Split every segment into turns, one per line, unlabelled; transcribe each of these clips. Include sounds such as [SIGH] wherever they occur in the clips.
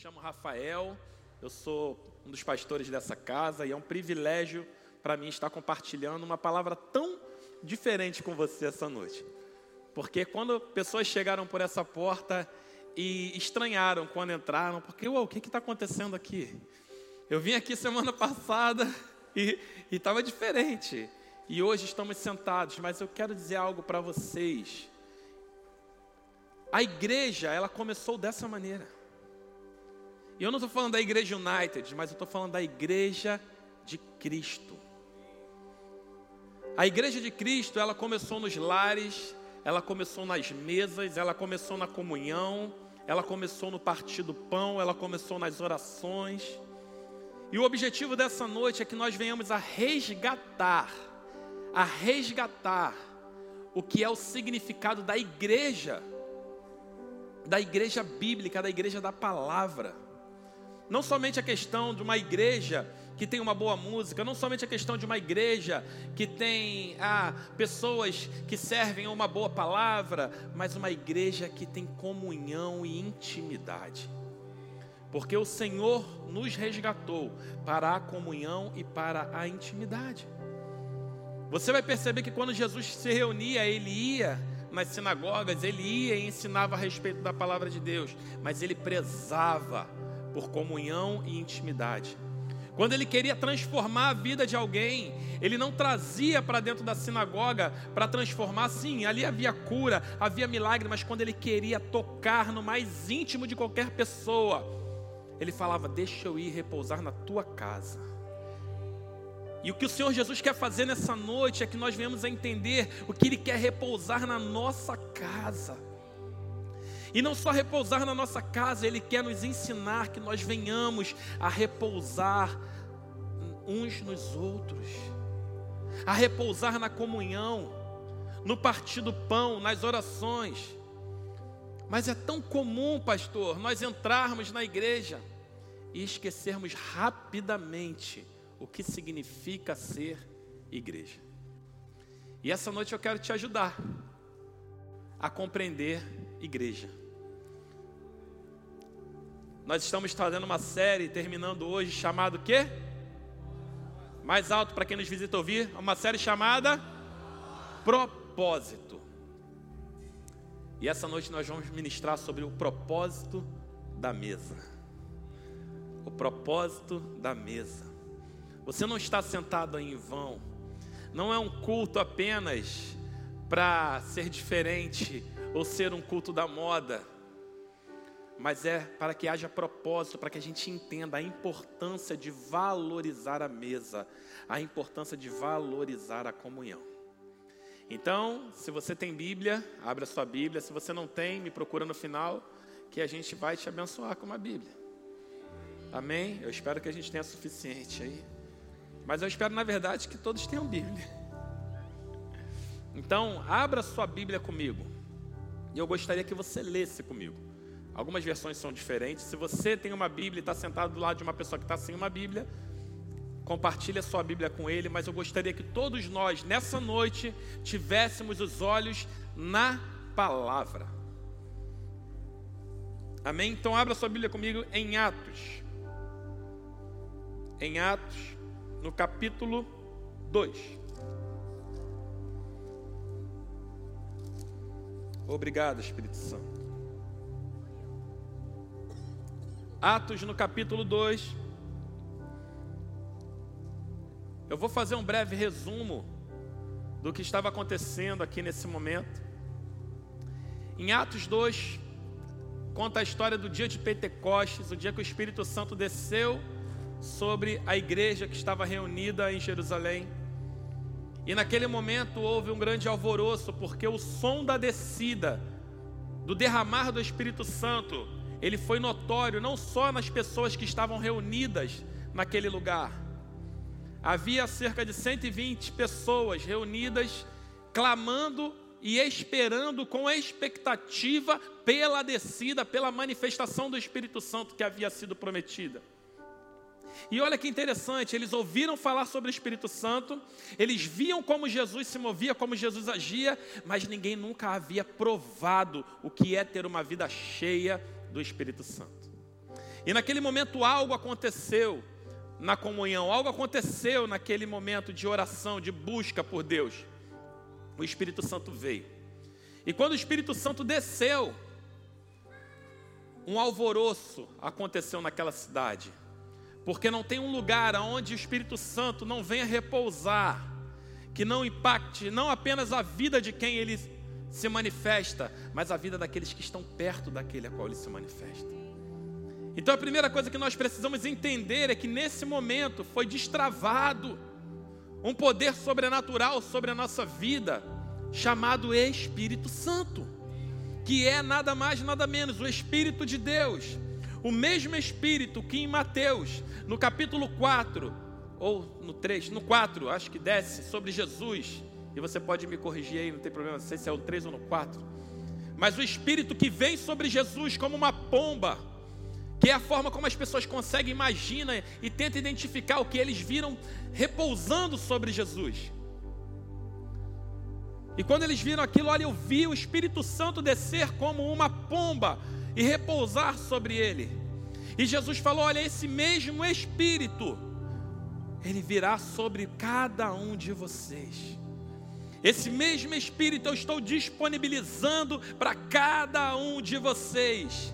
chamo Rafael, eu sou um dos pastores dessa casa e é um privilégio para mim estar compartilhando uma palavra tão diferente com você essa noite. Porque quando pessoas chegaram por essa porta e estranharam quando entraram, porque o que está acontecendo aqui? Eu vim aqui semana [LAUGHS] passada e estava diferente. E hoje estamos sentados, mas eu quero dizer algo para vocês. A igreja, ela começou dessa maneira. E eu não estou falando da igreja United, mas eu estou falando da igreja de Cristo. A igreja de Cristo, ela começou nos lares, ela começou nas mesas, ela começou na comunhão, ela começou no partir do pão, ela começou nas orações. E o objetivo dessa noite é que nós venhamos a resgatar, a resgatar o que é o significado da igreja, da igreja bíblica, da igreja da palavra. Não somente a questão de uma igreja que tem uma boa música, não somente a questão de uma igreja que tem ah, pessoas que servem uma boa palavra, mas uma igreja que tem comunhão e intimidade. Porque o Senhor nos resgatou para a comunhão e para a intimidade. Você vai perceber que quando Jesus se reunia, ele ia nas sinagogas, ele ia e ensinava a respeito da palavra de Deus, mas ele prezava por comunhão e intimidade. Quando ele queria transformar a vida de alguém, ele não trazia para dentro da sinagoga para transformar, sim, ali havia cura, havia milagre, mas quando ele queria tocar no mais íntimo de qualquer pessoa, ele falava: Deixa eu ir repousar na tua casa. E o que o Senhor Jesus quer fazer nessa noite é que nós venhamos a entender o que Ele quer repousar na nossa casa. E não só repousar na nossa casa, Ele quer nos ensinar que nós venhamos a repousar uns nos outros, a repousar na comunhão, no partir do pão, nas orações. Mas é tão comum, pastor, nós entrarmos na igreja e esquecermos rapidamente o que significa ser igreja. E essa noite eu quero te ajudar a compreender igreja. Nós estamos fazendo uma série, terminando hoje, chamado quê? Mais alto para quem nos visita ouvir, uma série chamada Propósito. E essa noite nós vamos ministrar sobre o propósito da mesa. O propósito da mesa. Você não está sentado em vão. Não é um culto apenas para ser diferente ou ser um culto da moda, mas é para que haja propósito, para que a gente entenda a importância de valorizar a mesa, a importância de valorizar a comunhão. Então, se você tem Bíblia, abra sua Bíblia. Se você não tem, me procura no final, que a gente vai te abençoar com uma Bíblia. Amém? Eu espero que a gente tenha suficiente aí. Mas eu espero, na verdade, que todos tenham Bíblia. Então, abra sua Bíblia comigo. E eu gostaria que você lesse comigo. Algumas versões são diferentes. Se você tem uma Bíblia e está sentado do lado de uma pessoa que está sem uma Bíblia, compartilhe a sua Bíblia com ele. Mas eu gostaria que todos nós, nessa noite, tivéssemos os olhos na palavra. Amém? Então, abra sua Bíblia comigo em Atos. Em Atos, no capítulo 2. Obrigado, Espírito Santo. Atos no capítulo 2. Eu vou fazer um breve resumo do que estava acontecendo aqui nesse momento. Em Atos 2, conta a história do dia de Pentecostes, o dia que o Espírito Santo desceu sobre a igreja que estava reunida em Jerusalém. E naquele momento houve um grande alvoroço, porque o som da descida, do derramar do Espírito Santo, ele foi notório não só nas pessoas que estavam reunidas naquele lugar. Havia cerca de 120 pessoas reunidas, clamando e esperando com expectativa pela descida, pela manifestação do Espírito Santo que havia sido prometida. E olha que interessante, eles ouviram falar sobre o Espírito Santo, eles viam como Jesus se movia, como Jesus agia, mas ninguém nunca havia provado o que é ter uma vida cheia do Espírito Santo. E naquele momento algo aconteceu na comunhão, algo aconteceu naquele momento de oração, de busca por Deus. O Espírito Santo veio. E quando o Espírito Santo desceu, um alvoroço aconteceu naquela cidade. Porque não tem um lugar onde o Espírito Santo não venha repousar, que não impacte não apenas a vida de quem ele se manifesta, mas a vida daqueles que estão perto daquele a qual ele se manifesta. Então a primeira coisa que nós precisamos entender é que nesse momento foi destravado um poder sobrenatural sobre a nossa vida, chamado Espírito Santo, que é nada mais, nada menos o Espírito de Deus. O mesmo Espírito que em Mateus, no capítulo 4, ou no 3, no 4, acho que desce sobre Jesus, e você pode me corrigir aí, não tem problema, não sei se é o 3 ou no 4. Mas o Espírito que vem sobre Jesus como uma pomba, que é a forma como as pessoas conseguem, imaginar e tentam identificar o que eles viram repousando sobre Jesus. E quando eles viram aquilo, olha, eu vi o Espírito Santo descer como uma pomba e repousar sobre ele. E Jesus falou: Olha, esse mesmo Espírito, ele virá sobre cada um de vocês. Esse mesmo Espírito eu estou disponibilizando para cada um de vocês.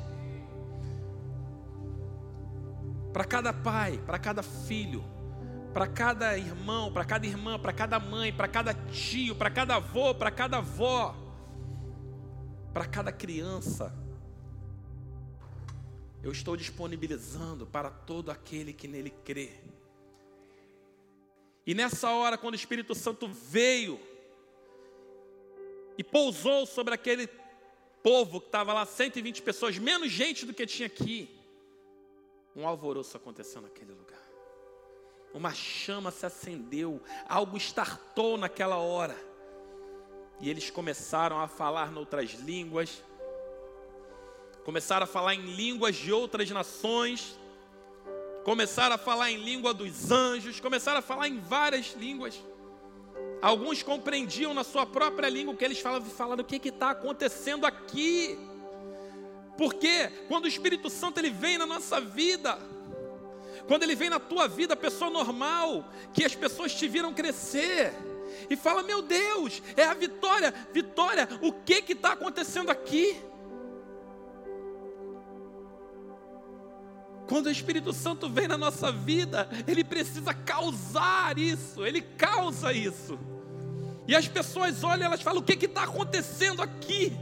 Para cada pai, para cada filho, para cada irmão, para cada irmã, para cada mãe, para cada tio, para cada avô, para cada avó, para cada criança. Eu estou disponibilizando para todo aquele que nele crê. E nessa hora, quando o Espírito Santo veio, e pousou sobre aquele povo que estava lá, 120 pessoas, menos gente do que tinha aqui. Um alvoroço aconteceu naquele lugar. Uma chama se acendeu, algo estartou naquela hora. E eles começaram a falar noutras línguas, começaram a falar em línguas de outras nações, começaram a falar em língua dos anjos, começaram a falar em várias línguas. Alguns compreendiam na sua própria língua o que eles falavam, falando o que está acontecendo aqui. Porque quando o Espírito Santo ele vem na nossa vida, quando ele vem na tua vida, pessoa normal, que as pessoas te viram crescer, e fala: Meu Deus, é a vitória, vitória, o que está acontecendo aqui? Quando o Espírito Santo vem na nossa vida, ele precisa causar isso, ele causa isso. E as pessoas olham, elas falam: o que está acontecendo aqui?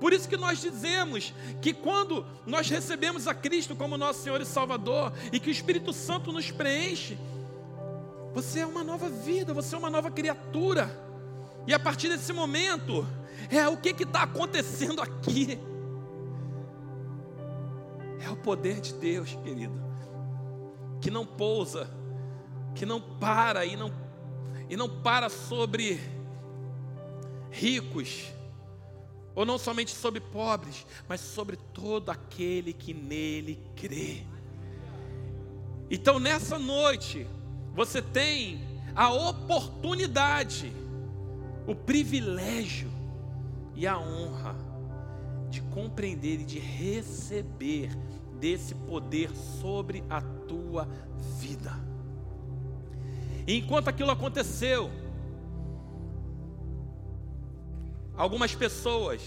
Por isso que nós dizemos que quando nós recebemos a Cristo como nosso Senhor e Salvador e que o Espírito Santo nos preenche, você é uma nova vida, você é uma nova criatura. E a partir desse momento, é o que está acontecendo aqui? É o poder de Deus, querido, que não pousa, que não para e não e não para sobre ricos, ou não somente sobre pobres, mas sobre todo aquele que nele crê. Então nessa noite, você tem a oportunidade, o privilégio e a honra de compreender e de receber desse poder sobre a tua vida. E enquanto aquilo aconteceu, algumas pessoas,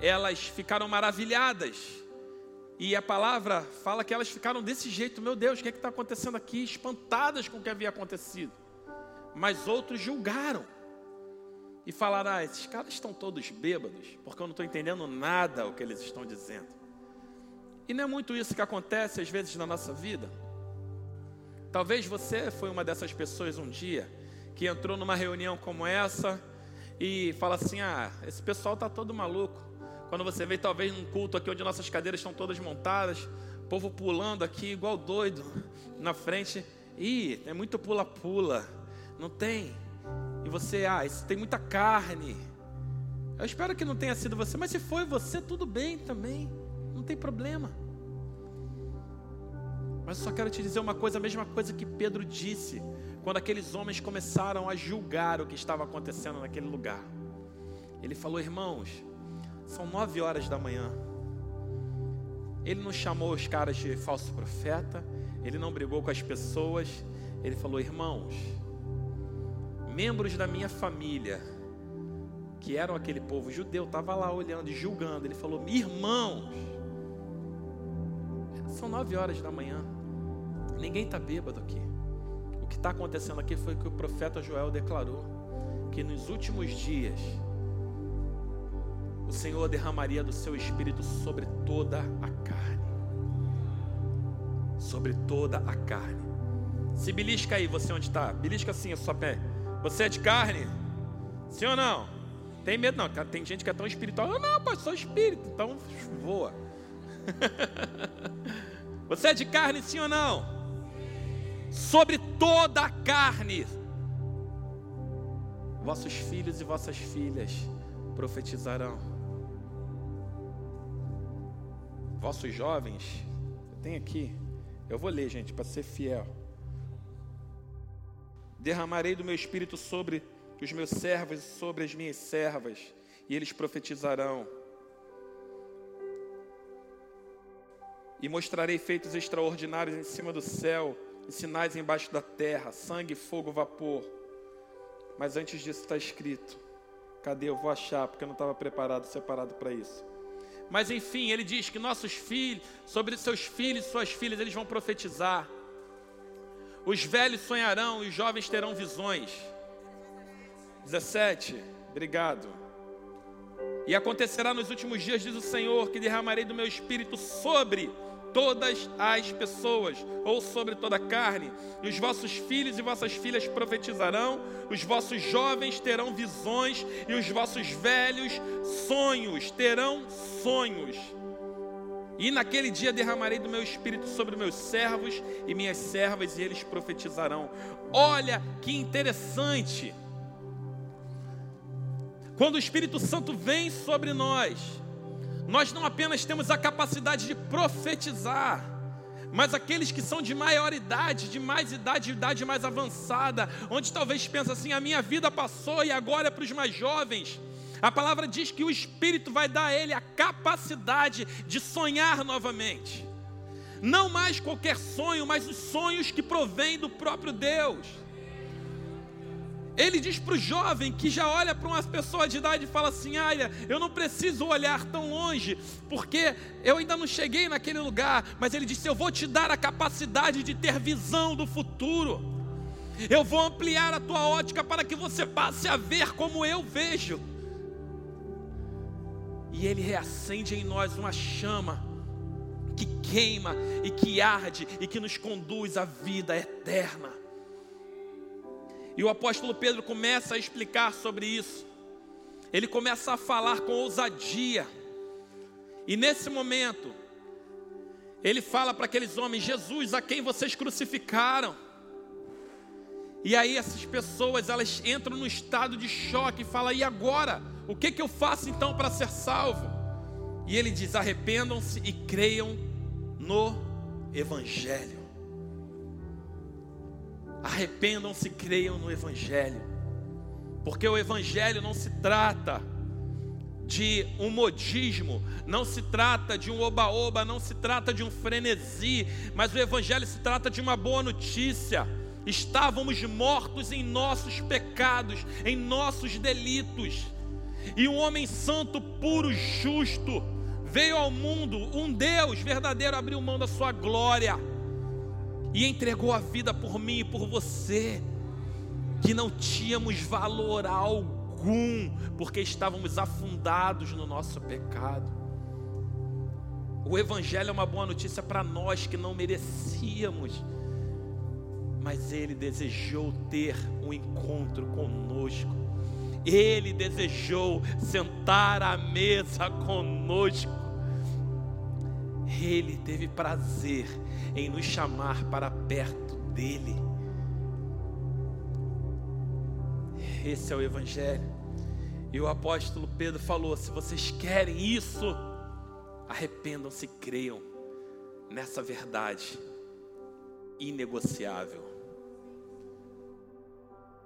elas ficaram maravilhadas. E a palavra fala que elas ficaram desse jeito, meu Deus, o que é está acontecendo aqui? Espantadas com o que havia acontecido. Mas outros julgaram e falaram: ah, esses caras estão todos bêbados, porque eu não estou entendendo nada o que eles estão dizendo. E não é muito isso que acontece às vezes na nossa vida. Talvez você foi uma dessas pessoas um dia que entrou numa reunião como essa e fala assim: ah, esse pessoal está todo maluco. Quando você vê talvez num culto aqui onde nossas cadeiras estão todas montadas, povo pulando aqui igual doido na frente. Ih, é muito pula-pula. Não tem. E você, ah, isso tem muita carne. Eu espero que não tenha sido você, mas se foi você, tudo bem também. Não tem problema. Mas eu só quero te dizer uma coisa, a mesma coisa que Pedro disse, quando aqueles homens começaram a julgar o que estava acontecendo naquele lugar. Ele falou, irmãos, são nove horas da manhã. Ele não chamou os caras de falso profeta, ele não brigou com as pessoas, ele falou: irmãos, membros da minha família, que eram aquele povo judeu, estava lá olhando e julgando. Ele falou: irmãos, são nove horas da manhã, ninguém está bêbado aqui. O que está acontecendo aqui foi que o profeta Joel declarou que nos últimos dias o Senhor derramaria do seu espírito sobre toda a carne. Sobre toda a carne. Se belisca aí, você onde está? Belisca assim a sua pé. Você é de carne? Sim ou não? Tem medo não? Tem gente que é tão espiritual. Eu não, pastor, sou espírito. Então voa. [LAUGHS] Você é de carne, sim ou não? Sobre toda a carne. Vossos filhos e vossas filhas profetizarão vossos jovens, tem aqui, eu vou ler, gente, para ser fiel. Derramarei do meu espírito sobre os meus servos e sobre as minhas servas, e eles profetizarão. E mostrarei feitos extraordinários em cima do céu, e sinais embaixo da terra, sangue, fogo, vapor. Mas antes disso está escrito: cadê? Eu vou achar, porque eu não estava preparado, separado para isso. Mas enfim, ele diz que nossos filhos, sobre seus filhos e suas filhas, eles vão profetizar. Os velhos sonharão e os jovens terão visões. 17. Obrigado. E acontecerá nos últimos dias, diz o Senhor, que derramarei do meu espírito sobre todas as pessoas, ou sobre toda a carne, e os vossos filhos e vossas filhas profetizarão, os vossos jovens terão visões, e os vossos velhos sonhos, terão sonhos. E naquele dia derramarei do meu espírito sobre meus servos e minhas servas, e eles profetizarão. Olha que interessante. Quando o Espírito Santo vem sobre nós, nós não apenas temos a capacidade de profetizar, mas aqueles que são de maior idade, de mais idade, idade mais avançada, onde talvez pensa assim: a minha vida passou e agora é para os mais jovens. A palavra diz que o Espírito vai dar a ele a capacidade de sonhar novamente. Não mais qualquer sonho, mas os sonhos que provêm do próprio Deus. Ele diz para o jovem que já olha para uma pessoa de idade e fala assim: Olha, eu não preciso olhar tão longe, porque eu ainda não cheguei naquele lugar. Mas ele disse: Eu vou te dar a capacidade de ter visão do futuro. Eu vou ampliar a tua ótica para que você passe a ver como eu vejo. E ele reacende em nós uma chama que queima e que arde e que nos conduz à vida eterna. E o apóstolo Pedro começa a explicar sobre isso. Ele começa a falar com ousadia. E nesse momento, ele fala para aqueles homens: Jesus, a quem vocês crucificaram. E aí essas pessoas, elas entram no estado de choque e falam: "E agora? O que que eu faço então para ser salvo?" E ele diz: "Arrependam-se e creiam no evangelho." Arrependam-se, creiam no Evangelho, porque o Evangelho não se trata de um modismo, não se trata de um oba-oba, não se trata de um frenesi, mas o Evangelho se trata de uma boa notícia. Estávamos mortos em nossos pecados, em nossos delitos, e um homem santo, puro, justo, veio ao mundo, um Deus verdadeiro abriu mão da sua glória e entregou a vida por mim e por você, que não tínhamos valor algum, porque estávamos afundados no nosso pecado. O Evangelho é uma boa notícia para nós que não merecíamos, mas Ele desejou ter um encontro conosco. Ele desejou sentar à mesa conosco. Ele teve prazer em nos chamar para perto dele. Esse é o Evangelho. E o apóstolo Pedro falou: se vocês querem isso, arrependam-se e creiam nessa verdade inegociável.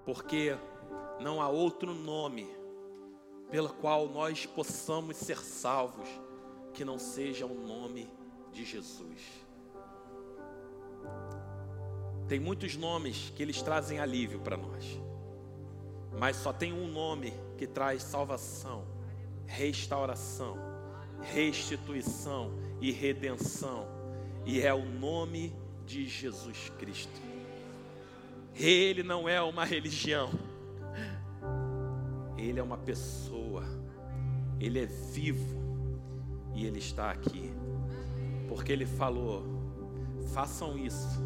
Porque não há outro nome pelo qual nós possamos ser salvos que não seja o nome de Jesus. Tem muitos nomes que eles trazem alívio para nós, mas só tem um nome que traz salvação, restauração, restituição e redenção, e é o nome de Jesus Cristo. Ele não é uma religião, ele é uma pessoa, ele é vivo e ele está aqui, porque ele falou: façam isso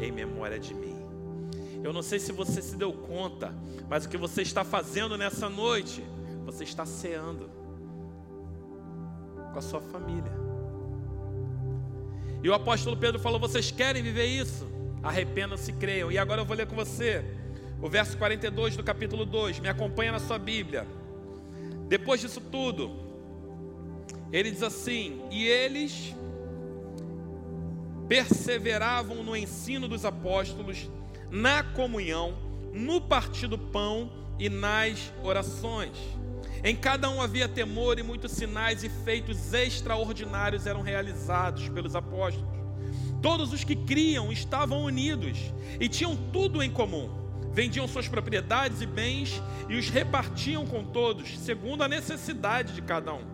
em memória de mim. Eu não sei se você se deu conta, mas o que você está fazendo nessa noite, você está ceando com a sua família. E o apóstolo Pedro falou: Vocês querem viver isso? Arrependam-se e creiam. E agora eu vou ler com você o verso 42 do capítulo 2. Me acompanha na sua Bíblia. Depois disso tudo, ele diz assim: E eles perseveravam no ensino dos apóstolos, na comunhão, no partir do pão e nas orações. Em cada um havia temor e muitos sinais e feitos extraordinários eram realizados pelos apóstolos. Todos os que criam estavam unidos e tinham tudo em comum. Vendiam suas propriedades e bens e os repartiam com todos, segundo a necessidade de cada um.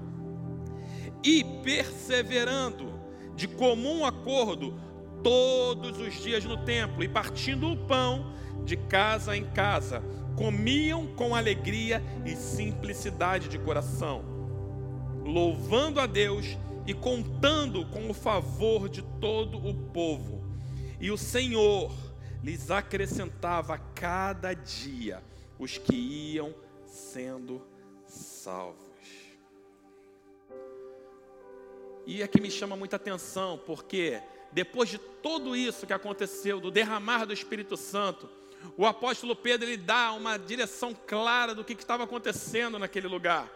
E perseverando de comum acordo todos os dias no templo e partindo o pão de casa em casa, comiam com alegria e simplicidade de coração, louvando a Deus e contando com o favor de todo o povo. E o Senhor lhes acrescentava cada dia os que iam sendo salvos. E aqui me chama muita atenção, porque depois de tudo isso que aconteceu, do derramar do Espírito Santo, o apóstolo Pedro ele dá uma direção clara do que, que estava acontecendo naquele lugar.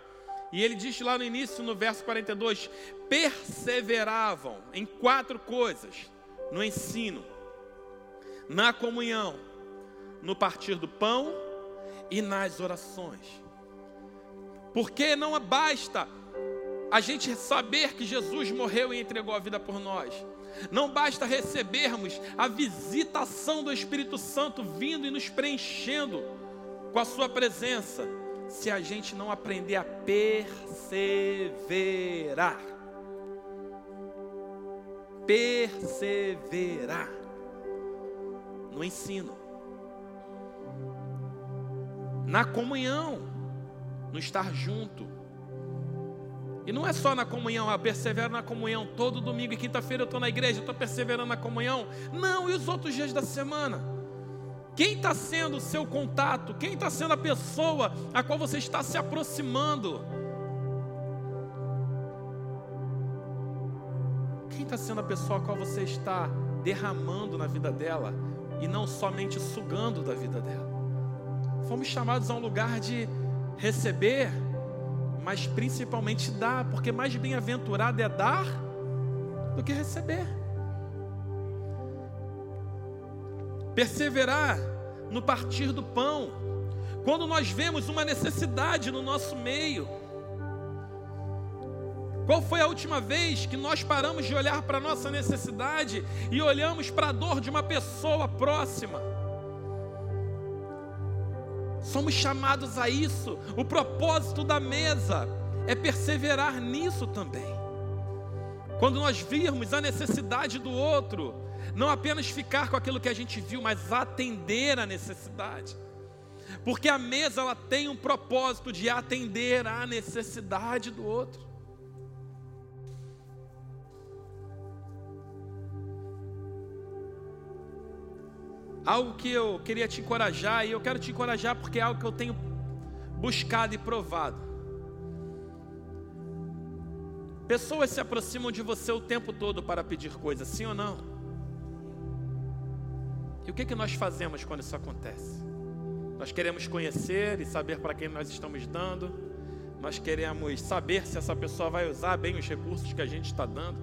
E ele diz lá no início, no verso 42, perseveravam em quatro coisas: no ensino, na comunhão, no partir do pão e nas orações. Porque não basta a gente saber que Jesus morreu e entregou a vida por nós. Não basta recebermos a visitação do Espírito Santo vindo e nos preenchendo com a Sua presença, se a gente não aprender a perseverar. Perseverar no ensino, na comunhão, no estar junto e não é só na comunhão, ah, persevero na comunhão. Todo domingo e quinta-feira eu estou na igreja, estou perseverando na comunhão. Não, e os outros dias da semana? Quem está sendo o seu contato? Quem está sendo a pessoa a qual você está se aproximando? Quem está sendo a pessoa a qual você está derramando na vida dela e não somente sugando da vida dela? Fomos chamados a um lugar de receber mas principalmente dar, porque mais bem-aventurado é dar do que receber. Perseverar no partir do pão, quando nós vemos uma necessidade no nosso meio. Qual foi a última vez que nós paramos de olhar para a nossa necessidade e olhamos para a dor de uma pessoa próxima? Somos chamados a isso. O propósito da mesa é perseverar nisso também. Quando nós virmos a necessidade do outro, não apenas ficar com aquilo que a gente viu, mas atender a necessidade. Porque a mesa ela tem um propósito de atender à necessidade do outro. Algo que eu queria te encorajar, e eu quero te encorajar porque é algo que eu tenho buscado e provado. Pessoas se aproximam de você o tempo todo para pedir coisas, sim ou não? E o que, que nós fazemos quando isso acontece? Nós queremos conhecer e saber para quem nós estamos dando, nós queremos saber se essa pessoa vai usar bem os recursos que a gente está dando.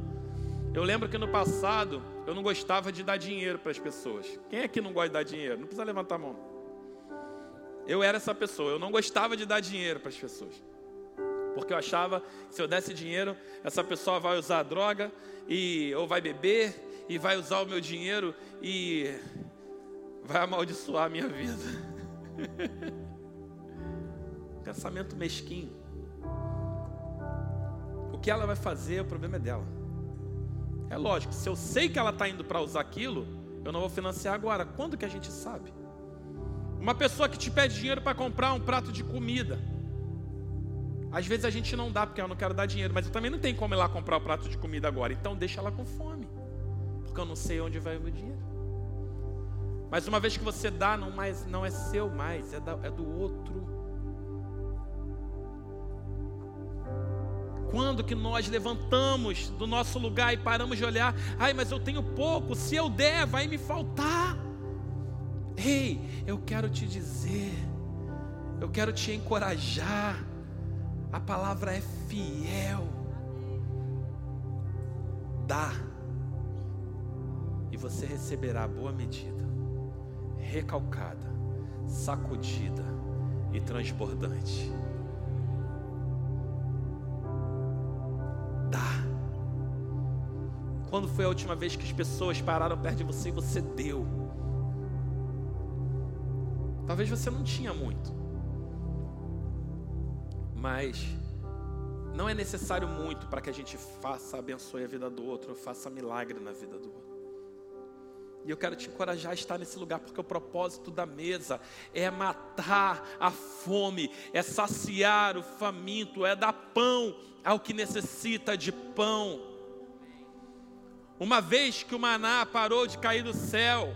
Eu lembro que no passado eu não gostava de dar dinheiro para as pessoas. Quem é que não gosta de dar dinheiro? Não precisa levantar a mão. Eu era essa pessoa, eu não gostava de dar dinheiro para as pessoas. Porque eu achava que se eu desse dinheiro, essa pessoa vai usar droga e ou vai beber e vai usar o meu dinheiro e vai amaldiçoar a minha vida. [LAUGHS] Pensamento mesquinho. O que ela vai fazer, o problema é dela. É lógico, se eu sei que ela está indo para usar aquilo, eu não vou financiar agora. Quando que a gente sabe? Uma pessoa que te pede dinheiro para comprar um prato de comida. Às vezes a gente não dá porque eu não quero dar dinheiro, mas eu também não tenho como ir lá comprar o prato de comida agora. Então deixa ela com fome, porque eu não sei onde vai o meu dinheiro. Mas uma vez que você dá, não, mais, não é seu mais, é, da, é do outro. Quando que nós levantamos do nosso lugar e paramos de olhar, ai, mas eu tenho pouco, se eu der, vai me faltar. Ei, eu quero te dizer, eu quero te encorajar. A palavra é fiel. Dá, e você receberá boa medida, recalcada, sacudida e transbordante. Quando foi a última vez que as pessoas pararam perto de você e você deu? Talvez você não tinha muito. Mas não é necessário muito para que a gente faça, abençoe a vida do outro, faça milagre na vida do outro. E eu quero te encorajar a estar nesse lugar, porque o propósito da mesa é matar a fome, é saciar o faminto, é dar pão ao que necessita de pão. Uma vez que o maná parou de cair do céu,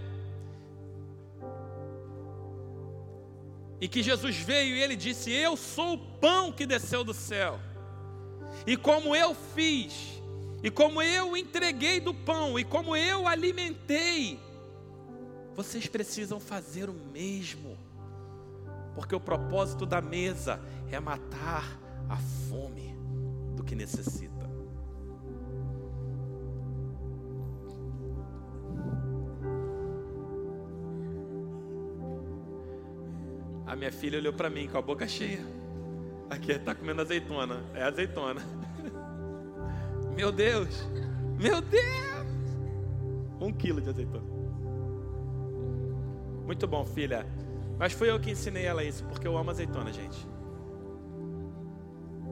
E que Jesus veio e ele disse: Eu sou o pão que desceu do céu. E como eu fiz, e como eu entreguei do pão, e como eu alimentei, vocês precisam fazer o mesmo. Porque o propósito da mesa é matar a fome do que necessita. Minha filha olhou para mim com a boca cheia. Aqui está comendo azeitona. É azeitona. [LAUGHS] Meu Deus! Meu Deus! Um quilo de azeitona. Muito bom, filha. Mas foi eu que ensinei ela isso, porque eu amo azeitona, gente.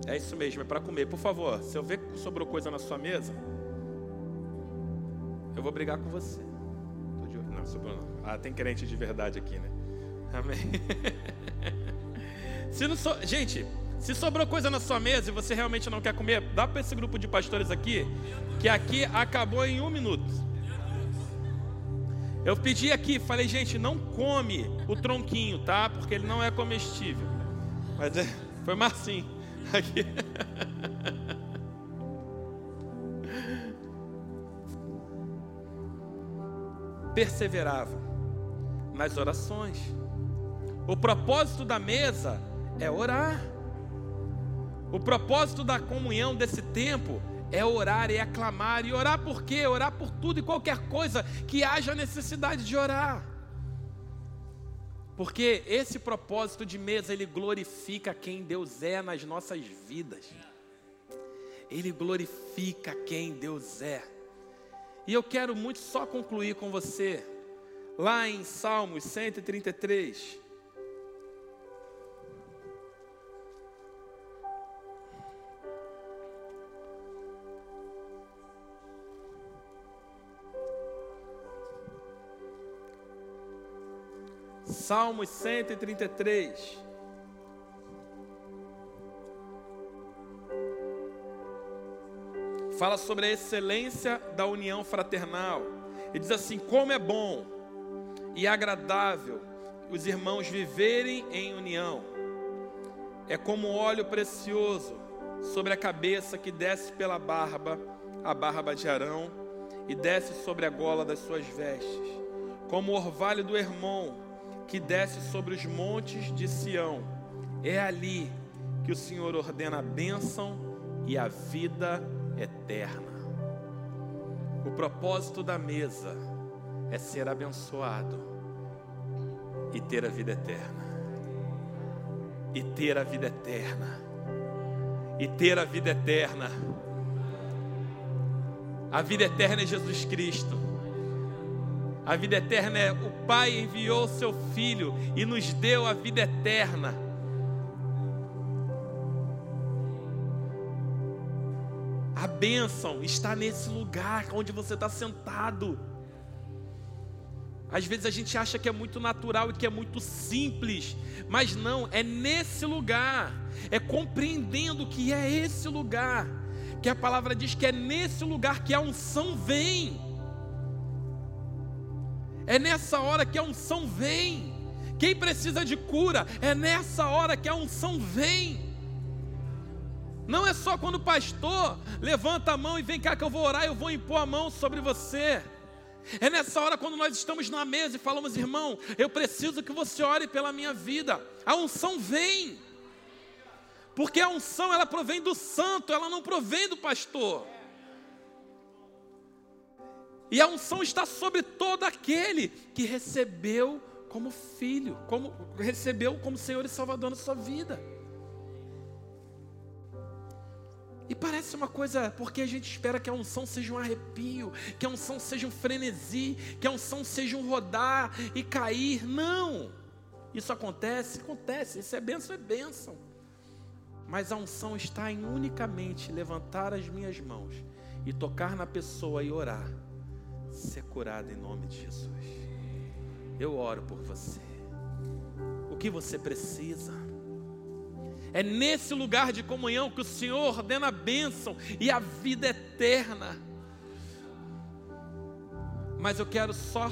É isso mesmo, é para comer. Por favor, se eu ver que sobrou coisa na sua mesa, eu vou brigar com você. Não, sobrou não. Ah, tem crente de verdade aqui, né? Amém. [LAUGHS] se não so... Gente, se sobrou coisa na sua mesa e você realmente não quer comer, dá para esse grupo de pastores aqui, que aqui acabou em um minuto. Eu pedi aqui, falei, gente, não come o tronquinho, tá? Porque ele não é comestível. Mas é, foi Marcinho. [LAUGHS] Aqui. Perseverava nas orações o propósito da mesa é orar. O propósito da comunhão desse tempo é orar e aclamar. E orar por quê? Orar por tudo e qualquer coisa que haja necessidade de orar. Porque esse propósito de mesa, ele glorifica quem Deus é nas nossas vidas. Ele glorifica quem Deus é. E eu quero muito só concluir com você, lá em Salmos 133. Salmos 133. Fala sobre a excelência da união fraternal. E diz assim: como é bom e agradável os irmãos viverem em união. É como óleo precioso sobre a cabeça que desce pela barba, a barba de Arão, e desce sobre a gola das suas vestes, como o orvalho do irmão que desce sobre os montes de Sião. É ali que o Senhor ordena a bênção e a vida eterna. O propósito da mesa é ser abençoado e ter a vida eterna. E ter a vida eterna. e ter a vida eterna. A vida eterna é Jesus Cristo. A vida eterna é o Pai enviou seu Filho e nos deu a vida eterna. A bênção está nesse lugar onde você está sentado. Às vezes a gente acha que é muito natural e que é muito simples, mas não, é nesse lugar, é compreendendo que é esse lugar, que a palavra diz que é nesse lugar que a unção vem. É nessa hora que a unção vem. Quem precisa de cura, é nessa hora que a unção vem. Não é só quando o pastor levanta a mão e vem cá que eu vou orar, eu vou impor a mão sobre você. É nessa hora quando nós estamos na mesa e falamos, irmão, eu preciso que você ore pela minha vida. A unção vem. Porque a unção ela provém do santo, ela não provém do pastor. E a unção está sobre todo aquele que recebeu como filho, como recebeu como Senhor e Salvador na sua vida. E parece uma coisa, porque a gente espera que a unção seja um arrepio, que a unção seja um frenesi, que a unção seja um rodar e cair. Não! Isso acontece? Acontece. Isso é bênção, é bênção. Mas a unção está em unicamente levantar as minhas mãos e tocar na pessoa e orar. Ser curado em nome de Jesus. Eu oro por você. O que você precisa? É nesse lugar de comunhão que o Senhor ordena a bênção e a vida eterna. Mas eu quero só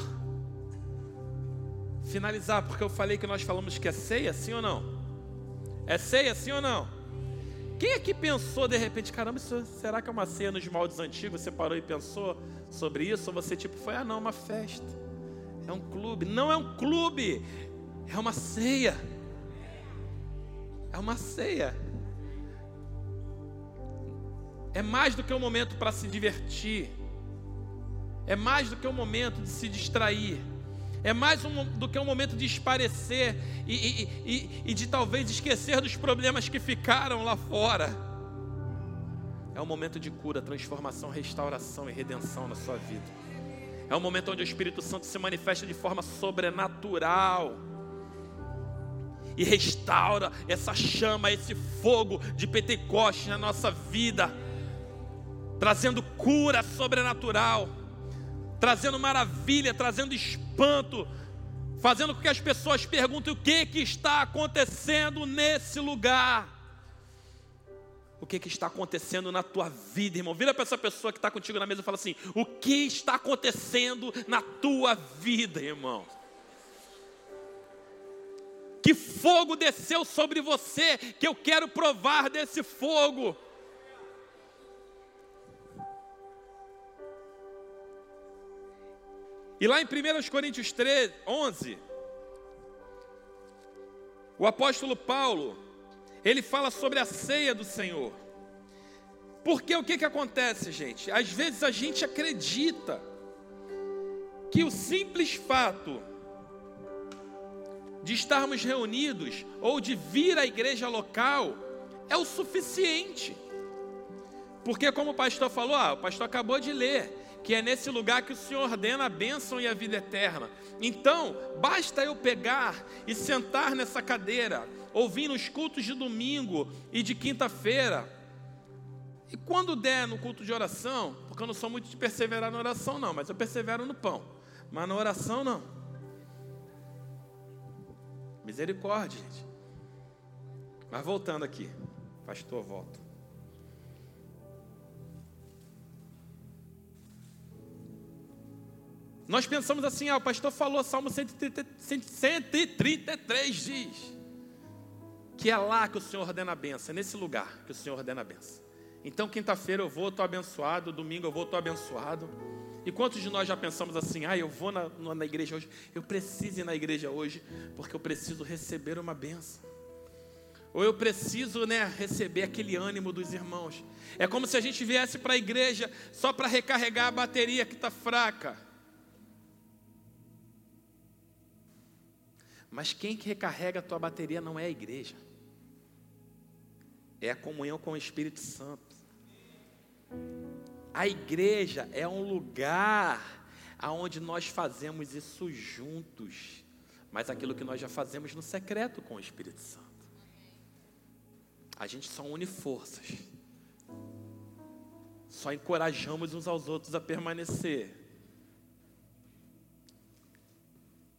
finalizar, porque eu falei que nós falamos que é ceia, sim ou não? É ceia, sim ou não? Quem aqui pensou de repente, caramba, isso, será que é uma ceia nos moldes antigos? Você parou e pensou sobre isso? Ou você tipo foi, ah não, é uma festa, é um clube? Não é um clube, é uma ceia. É uma ceia. É mais do que um momento para se divertir. É mais do que um momento de se distrair. É mais um, do que um momento de esparecer e, e, e, e de talvez esquecer dos problemas que ficaram lá fora. É um momento de cura, transformação, restauração e redenção na sua vida. É um momento onde o Espírito Santo se manifesta de forma sobrenatural e restaura essa chama, esse fogo de Pentecoste na nossa vida, trazendo cura sobrenatural, trazendo maravilha, trazendo espanto, fazendo com que as pessoas perguntem o que, que está acontecendo nesse lugar. O que, que está acontecendo na tua vida, irmão? Vira para essa pessoa que está contigo na mesa e fala assim: O que está acontecendo na tua vida, irmão? Que fogo desceu sobre você, que eu quero provar desse fogo. E lá em 1 Coríntios 3, 11, o apóstolo Paulo, ele fala sobre a ceia do Senhor. Porque o que, que acontece, gente? Às vezes a gente acredita que o simples fato de estarmos reunidos ou de vir à igreja local é o suficiente. Porque, como o pastor falou, ah, o pastor acabou de ler, que é nesse lugar que o Senhor ordena a bênção e a vida eterna. Então, basta eu pegar e sentar nessa cadeira, ouvindo os cultos de domingo e de quinta-feira. E quando der no culto de oração, porque eu não sou muito de perseverar na oração, não, mas eu persevero no pão, mas na oração não. Misericórdia, gente. Mas voltando aqui, pastor, volta. Nós pensamos assim, ah, o pastor falou, Salmo 133 diz que é lá que o Senhor ordena a benção, é nesse lugar que o Senhor ordena a benção. Então, quinta-feira eu vou, estou abençoado, domingo eu vou, estou abençoado. E quantos de nós já pensamos assim, ah, eu vou na, na igreja hoje, eu preciso ir na igreja hoje, porque eu preciso receber uma benção. Ou eu preciso né, receber aquele ânimo dos irmãos. É como se a gente viesse para a igreja só para recarregar a bateria que está fraca. Mas quem que recarrega a tua bateria não é a igreja. é a comunhão com o Espírito Santo. A igreja é um lugar aonde nós fazemos isso juntos, mas aquilo que nós já fazemos no secreto com o Espírito Santo. A gente só une forças, só encorajamos uns aos outros a permanecer.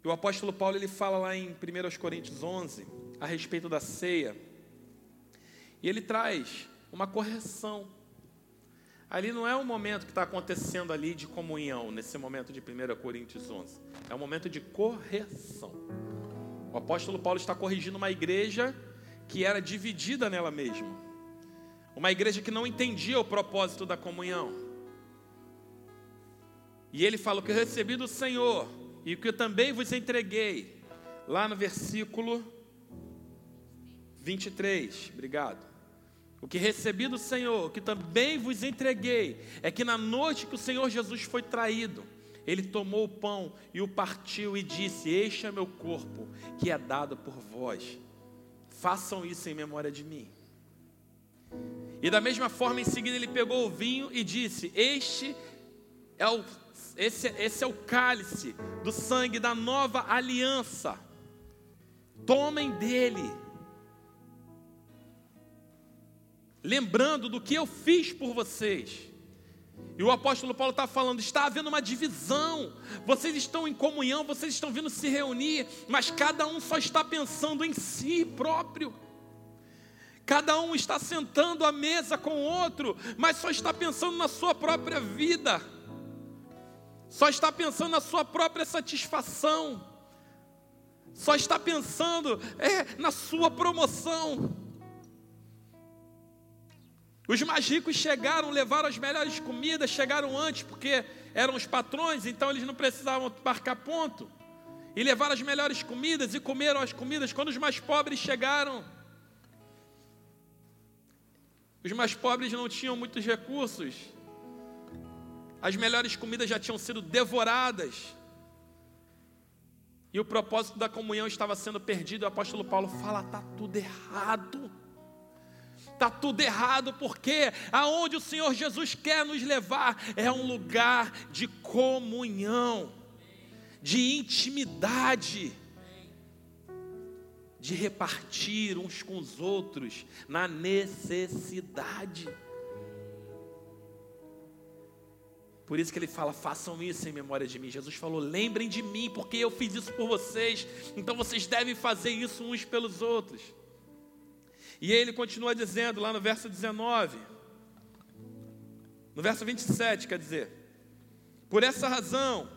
E o apóstolo Paulo ele fala lá em 1 Coríntios 11 a respeito da ceia, e ele traz uma correção Ali não é um momento que está acontecendo ali de comunhão, nesse momento de 1 Coríntios 11. É um momento de correção. O apóstolo Paulo está corrigindo uma igreja que era dividida nela mesma. Uma igreja que não entendia o propósito da comunhão. E ele fala: O que eu recebi do Senhor e que eu também vos entreguei. Lá no versículo 23. Obrigado. O que recebi do Senhor, o que também vos entreguei, é que na noite que o Senhor Jesus foi traído, ele tomou o pão e o partiu e disse: Este é meu corpo, que é dado por vós. Façam isso em memória de mim. E da mesma forma, em seguida, ele pegou o vinho e disse: Este é o, esse, esse é o cálice do sangue da nova aliança. Tomem dele lembrando do que eu fiz por vocês. E o apóstolo Paulo está falando: está havendo uma divisão, vocês estão em comunhão, vocês estão vindo se reunir, mas cada um só está pensando em si próprio. Cada um está sentando à mesa com o outro, mas só está pensando na sua própria vida, só está pensando na sua própria satisfação, só está pensando é, na sua promoção. Os mais ricos chegaram, levaram as melhores comidas, chegaram antes porque eram os patrões, então eles não precisavam marcar ponto. E levaram as melhores comidas e comeram as comidas quando os mais pobres chegaram. Os mais pobres não tinham muitos recursos. As melhores comidas já tinham sido devoradas. E o propósito da comunhão estava sendo perdido. O apóstolo Paulo fala: está tudo errado está tudo errado, porque aonde o Senhor Jesus quer nos levar é um lugar de comunhão, de intimidade, de repartir uns com os outros na necessidade. Por isso que ele fala: façam isso em memória de mim. Jesus falou: lembrem de mim, porque eu fiz isso por vocês. Então vocês devem fazer isso uns pelos outros. E ele continua dizendo lá no verso 19, no verso 27, quer dizer: Por essa razão,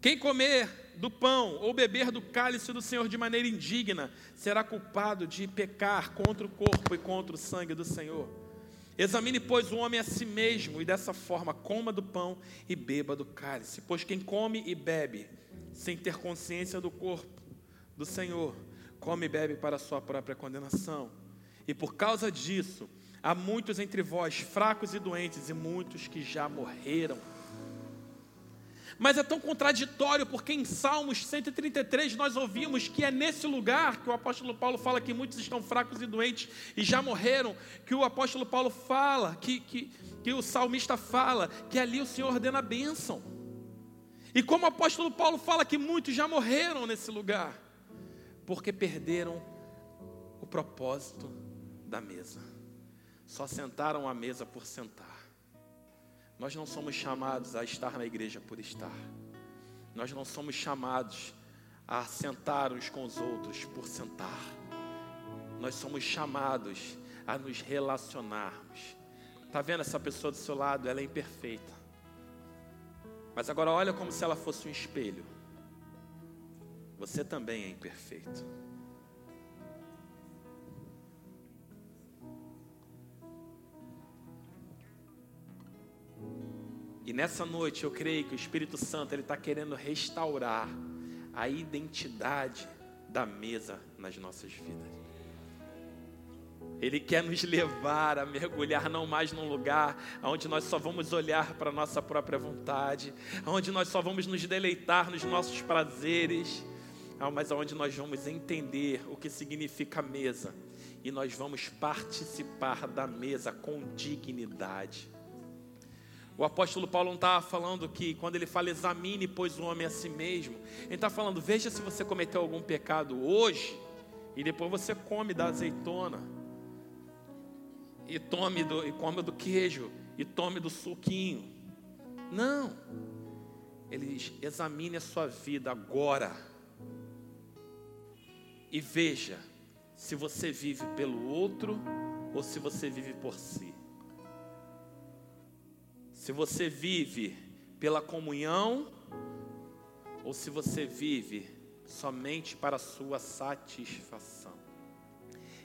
quem comer do pão ou beber do cálice do Senhor de maneira indigna será culpado de pecar contra o corpo e contra o sangue do Senhor. Examine, pois, o homem a si mesmo, e dessa forma coma do pão e beba do cálice. Pois quem come e bebe, sem ter consciência do corpo do Senhor, come e bebe para a sua própria condenação. E por causa disso, há muitos entre vós fracos e doentes, e muitos que já morreram. Mas é tão contraditório, porque em Salmos 133 nós ouvimos que é nesse lugar que o apóstolo Paulo fala que muitos estão fracos e doentes e já morreram, que o apóstolo Paulo fala, que, que, que o salmista fala, que ali o Senhor ordena a bênção. E como o apóstolo Paulo fala que muitos já morreram nesse lugar, porque perderam o propósito da mesa. Só sentaram à mesa por sentar. Nós não somos chamados a estar na igreja por estar. Nós não somos chamados a sentar uns com os outros por sentar. Nós somos chamados a nos relacionarmos. Está vendo essa pessoa do seu lado? Ela é imperfeita. Mas agora olha como se ela fosse um espelho. Você também é imperfeito. E nessa noite eu creio que o Espírito Santo ele está querendo restaurar a identidade da mesa nas nossas vidas. Ele quer nos levar a mergulhar não mais num lugar onde nós só vamos olhar para a nossa própria vontade, onde nós só vamos nos deleitar nos nossos prazeres, mas aonde nós vamos entender o que significa mesa e nós vamos participar da mesa com dignidade. O apóstolo Paulo não estava falando que quando ele fala examine, pois o homem a si mesmo, ele está falando, veja se você cometeu algum pecado hoje, e depois você come da azeitona, e tome do, e come do queijo, e tome do suquinho. Não. Ele diz: examine a sua vida agora. E veja se você vive pelo outro ou se você vive por si. Se você vive pela comunhão ou se você vive somente para sua satisfação.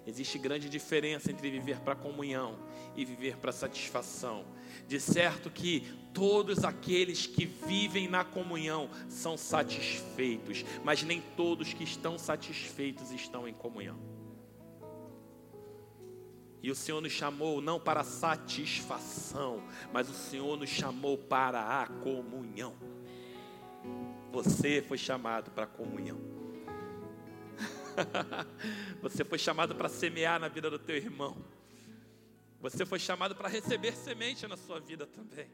Existe grande diferença entre viver para comunhão e viver para satisfação. De certo que todos aqueles que vivem na comunhão são satisfeitos, mas nem todos que estão satisfeitos estão em comunhão. E o Senhor nos chamou não para satisfação, mas o Senhor nos chamou para a comunhão. Você foi chamado para a comunhão. [LAUGHS] Você foi chamado para semear na vida do teu irmão. Você foi chamado para receber semente na sua vida também.